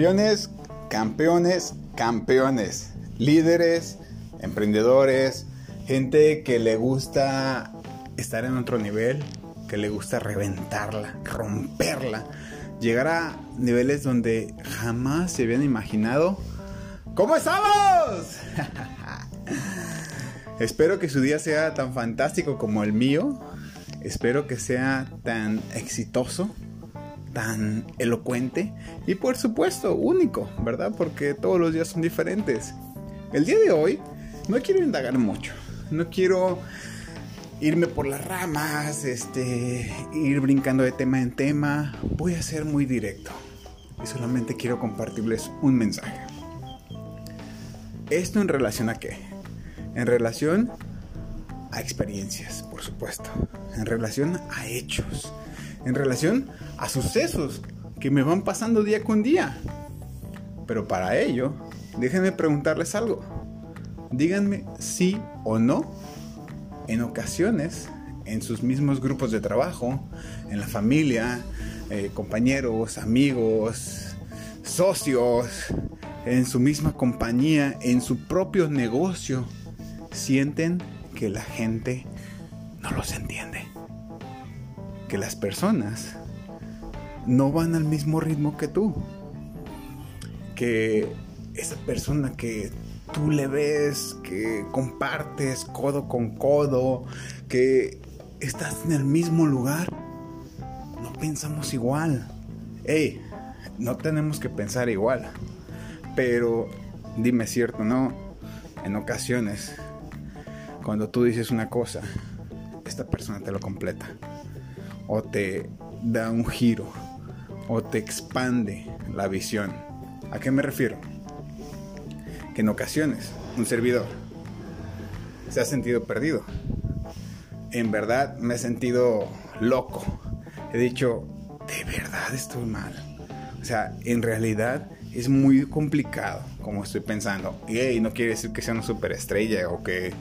Campeones, campeones, campeones. Líderes, emprendedores, gente que le gusta estar en otro nivel, que le gusta reventarla, romperla, llegar a niveles donde jamás se habían imaginado. ¿Cómo estamos? Espero que su día sea tan fantástico como el mío. Espero que sea tan exitoso tan elocuente y por supuesto único, ¿verdad? Porque todos los días son diferentes. El día de hoy no quiero indagar mucho, no quiero irme por las ramas, este, ir brincando de tema en tema, voy a ser muy directo y solamente quiero compartirles un mensaje. ¿Esto en relación a qué? En relación a experiencias, por supuesto, en relación a hechos, en relación a sucesos que me van pasando día con día. Pero para ello, déjenme preguntarles algo. Díganme sí o no. En ocasiones, en sus mismos grupos de trabajo, en la familia, eh, compañeros, amigos, socios, en su misma compañía, en su propio negocio, sienten que la gente no los entiende que las personas no van al mismo ritmo que tú. Que esa persona que tú le ves, que compartes codo con codo, que estás en el mismo lugar, no pensamos igual. Hey, no tenemos que pensar igual. Pero dime cierto, ¿no? En ocasiones, cuando tú dices una cosa, esta persona te lo completa o te da un giro o te expande la visión. ¿A qué me refiero? Que en ocasiones un servidor se ha sentido perdido. En verdad me he sentido loco. He dicho, de verdad estoy mal. O sea, en realidad es muy complicado como estoy pensando. Y no quiere decir que sea una superestrella o que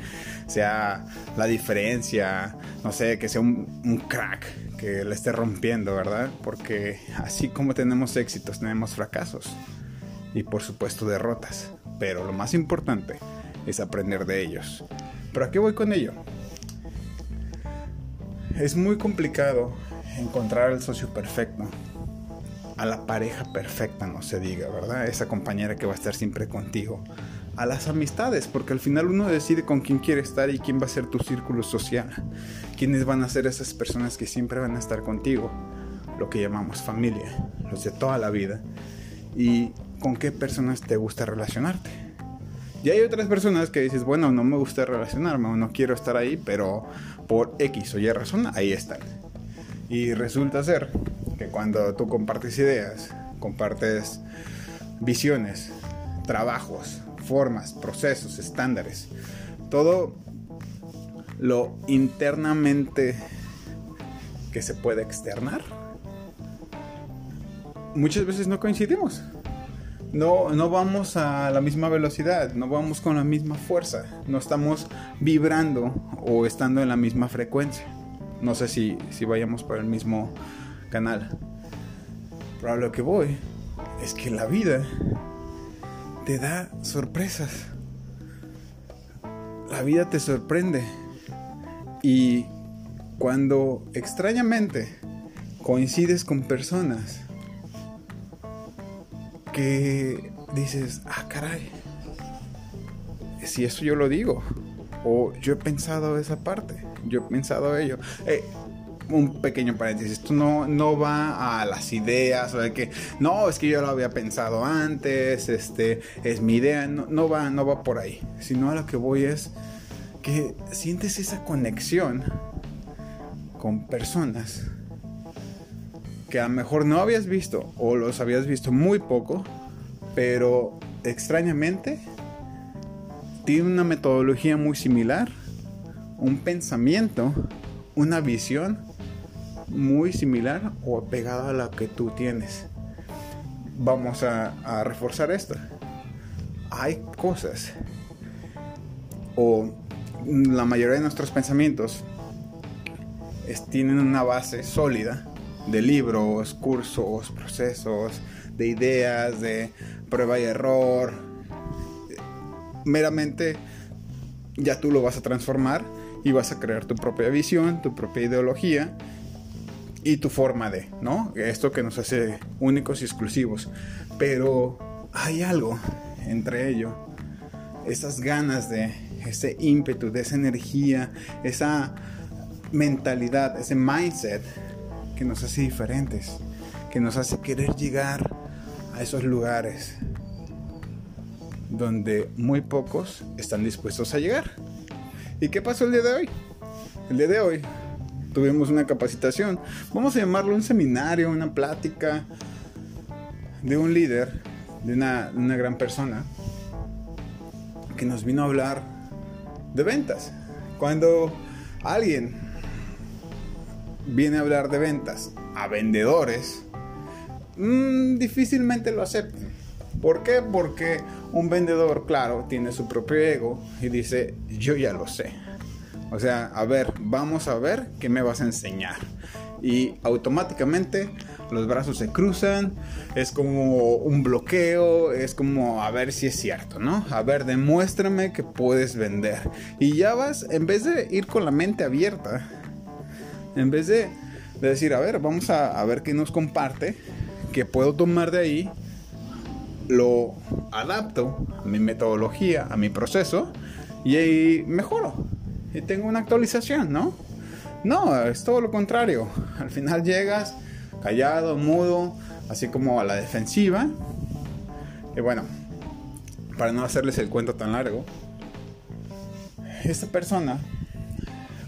sea la diferencia, no sé, que sea un, un crack que la esté rompiendo, ¿verdad? Porque así como tenemos éxitos, tenemos fracasos y por supuesto derrotas. Pero lo más importante es aprender de ellos. ¿Pero a qué voy con ello? Es muy complicado encontrar el socio perfecto, a la pareja perfecta, no se diga, ¿verdad? Esa compañera que va a estar siempre contigo. A las amistades, porque al final uno decide con quién quiere estar y quién va a ser tu círculo social quiénes van a ser esas personas que siempre van a estar contigo, lo que llamamos familia, los de toda la vida, y con qué personas te gusta relacionarte. Y hay otras personas que dices, bueno, no me gusta relacionarme o no quiero estar ahí, pero por X o Y razón, ahí están. Y resulta ser que cuando tú compartes ideas, compartes visiones, trabajos, formas, procesos, estándares, todo lo internamente que se puede externar, muchas veces no coincidimos. No, no vamos a la misma velocidad, no vamos con la misma fuerza, no estamos vibrando o estando en la misma frecuencia. No sé si, si vayamos por el mismo canal. Pero a lo que voy es que la vida te da sorpresas. La vida te sorprende. Y cuando extrañamente coincides con personas que dices, ah, caray, si eso yo lo digo, o yo he pensado esa parte, yo he pensado ello. Eh, un pequeño paréntesis, esto no, no va a las ideas, o de que, no, es que yo lo había pensado antes, este, es mi idea, no, va, no va por ahí, sino a lo que voy es que sientes esa conexión con personas que a lo mejor no habías visto o los habías visto muy poco, pero extrañamente tiene una metodología muy similar, un pensamiento, una visión muy similar o pegada a la que tú tienes. Vamos a, a reforzar esto. Hay cosas o la mayoría de nuestros pensamientos tienen una base sólida de libros, cursos, procesos, de ideas, de prueba y error. Meramente ya tú lo vas a transformar y vas a crear tu propia visión, tu propia ideología y tu forma de, ¿no? Esto que nos hace únicos y exclusivos. Pero hay algo entre ello, esas ganas de, ese ímpetu, de esa energía, esa mentalidad, ese mindset que nos hace diferentes, que nos hace querer llegar a esos lugares donde muy pocos están dispuestos a llegar. ¿Y qué pasó el día de hoy? El día de hoy tuvimos una capacitación, vamos a llamarlo un seminario, una plática de un líder, de una, una gran persona, que nos vino a hablar de ventas. Cuando alguien viene a hablar de ventas a vendedores, mmm, difícilmente lo aceptan. ¿Por qué? Porque un vendedor, claro, tiene su propio ego y dice, yo ya lo sé. O sea, a ver, vamos a ver qué me vas a enseñar. Y automáticamente los brazos se cruzan, es como un bloqueo, es como a ver si es cierto, ¿no? A ver, demuéstrame que puedes vender. Y ya vas, en vez de ir con la mente abierta, en vez de, decir, a ver, vamos a, a ver qué nos comparte, que puedo tomar de ahí, lo adapto a mi metodología, a mi proceso, y ahí mejoro. Y tengo una actualización, ¿no? No, es todo lo contrario. Al final llegas callado, mudo, así como a la defensiva. Y bueno, para no hacerles el cuento tan largo, esta persona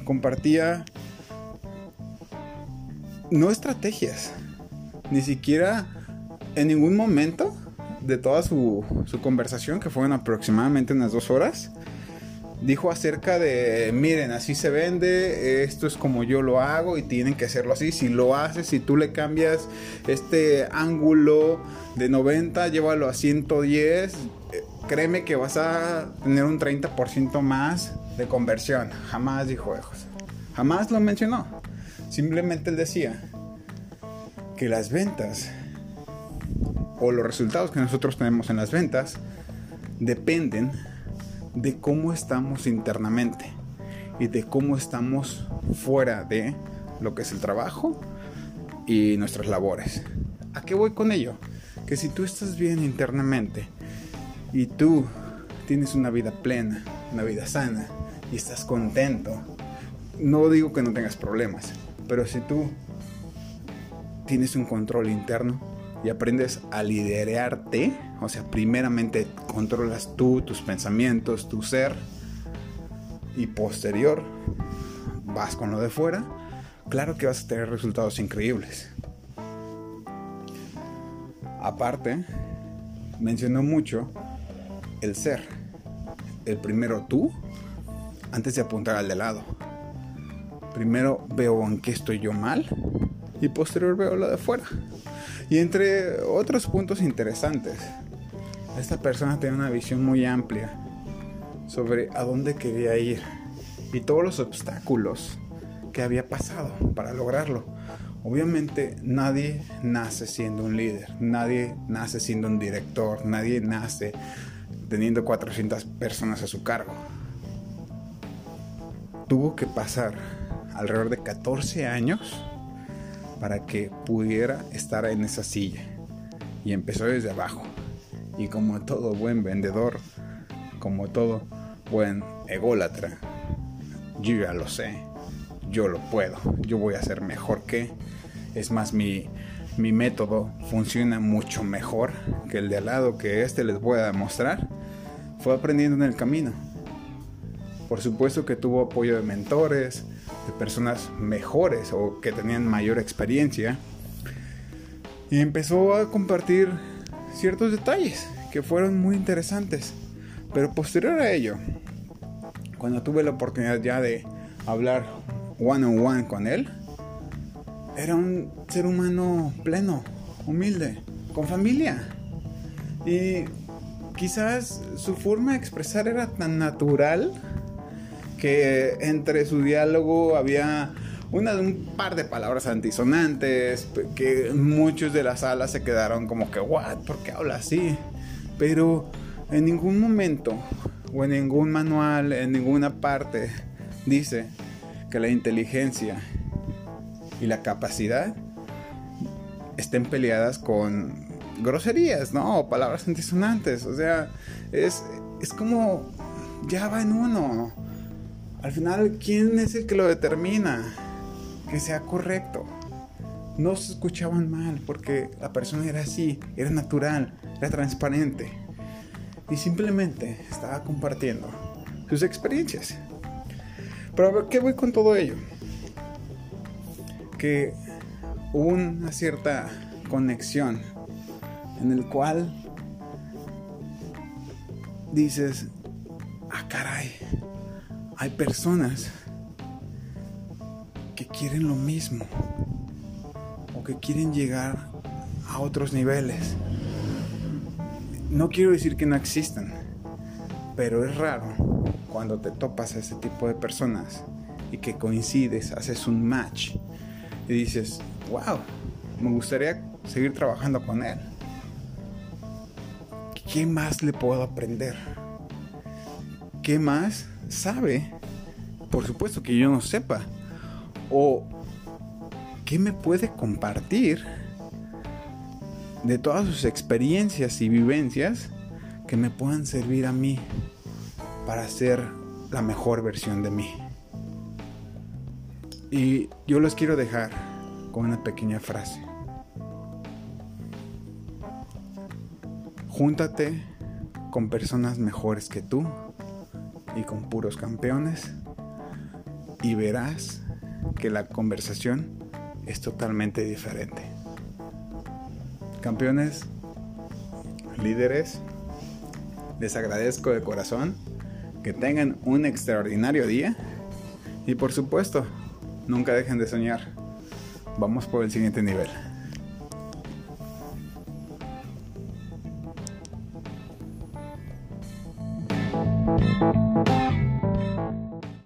compartía no estrategias, ni siquiera en ningún momento de toda su, su conversación, que fueron aproximadamente unas dos horas, dijo acerca de, miren, así se vende, esto es como yo lo hago y tienen que hacerlo así. Si lo haces, si tú le cambias este ángulo de 90, llévalo a 110, eh, créeme que vas a tener un 30% más de conversión. Jamás dijo eso. Jamás lo mencionó. Simplemente él decía que las ventas o los resultados que nosotros tenemos en las ventas dependen de cómo estamos internamente y de cómo estamos fuera de lo que es el trabajo y nuestras labores. ¿A qué voy con ello? Que si tú estás bien internamente y tú tienes una vida plena, una vida sana y estás contento, no digo que no tengas problemas, pero si tú tienes un control interno, y aprendes a liderarte, o sea, primeramente controlas tú, tus pensamientos, tu ser, y posterior vas con lo de fuera, claro que vas a tener resultados increíbles. Aparte, mencionó mucho el ser. El primero tú, antes de apuntar al de lado. Primero veo en qué estoy yo mal y posterior veo lo de fuera. Y entre otros puntos interesantes, esta persona tenía una visión muy amplia sobre a dónde quería ir y todos los obstáculos que había pasado para lograrlo. Obviamente nadie nace siendo un líder, nadie nace siendo un director, nadie nace teniendo 400 personas a su cargo. Tuvo que pasar alrededor de 14 años para que pudiera estar en esa silla. Y empezó desde abajo. Y como todo buen vendedor, como todo buen ególatra, yo ya lo sé, yo lo puedo, yo voy a ser mejor que. Es más, mi, mi método funciona mucho mejor que el de al lado que este les voy a demostrar. Fue aprendiendo en el camino. Por supuesto que tuvo apoyo de mentores, de personas mejores o que tenían mayor experiencia. Y empezó a compartir ciertos detalles que fueron muy interesantes. Pero posterior a ello, cuando tuve la oportunidad ya de hablar one on one con él, era un ser humano pleno, humilde, con familia. Y quizás su forma de expresar era tan natural que entre su diálogo había una, un par de palabras antisonantes, que muchos de las salas se quedaron como que, ¿what? ¿Por qué habla así? Pero en ningún momento, o en ningún manual, en ninguna parte, dice que la inteligencia y la capacidad estén peleadas con groserías, ¿no? O palabras antisonantes. O sea, es, es como, ya va en uno. Al final, ¿quién es el que lo determina? Que sea correcto. No se escuchaban mal porque la persona era así, era natural, era transparente. Y simplemente estaba compartiendo sus experiencias. Pero a ver, ¿qué voy con todo ello? Que hubo una cierta conexión en el cual dices, ah caray, hay personas que quieren lo mismo o que quieren llegar a otros niveles. No quiero decir que no existan, pero es raro cuando te topas a ese tipo de personas y que coincides, haces un match y dices, wow, me gustaría seguir trabajando con él. ¿Qué más le puedo aprender? ¿Qué más sabe? Por supuesto que yo no sepa. ¿O qué me puede compartir de todas sus experiencias y vivencias que me puedan servir a mí para ser la mejor versión de mí? Y yo los quiero dejar con una pequeña frase. Júntate con personas mejores que tú y con puros campeones y verás que la conversación es totalmente diferente. Campeones, líderes, les agradezco de corazón que tengan un extraordinario día y por supuesto, nunca dejen de soñar. Vamos por el siguiente nivel.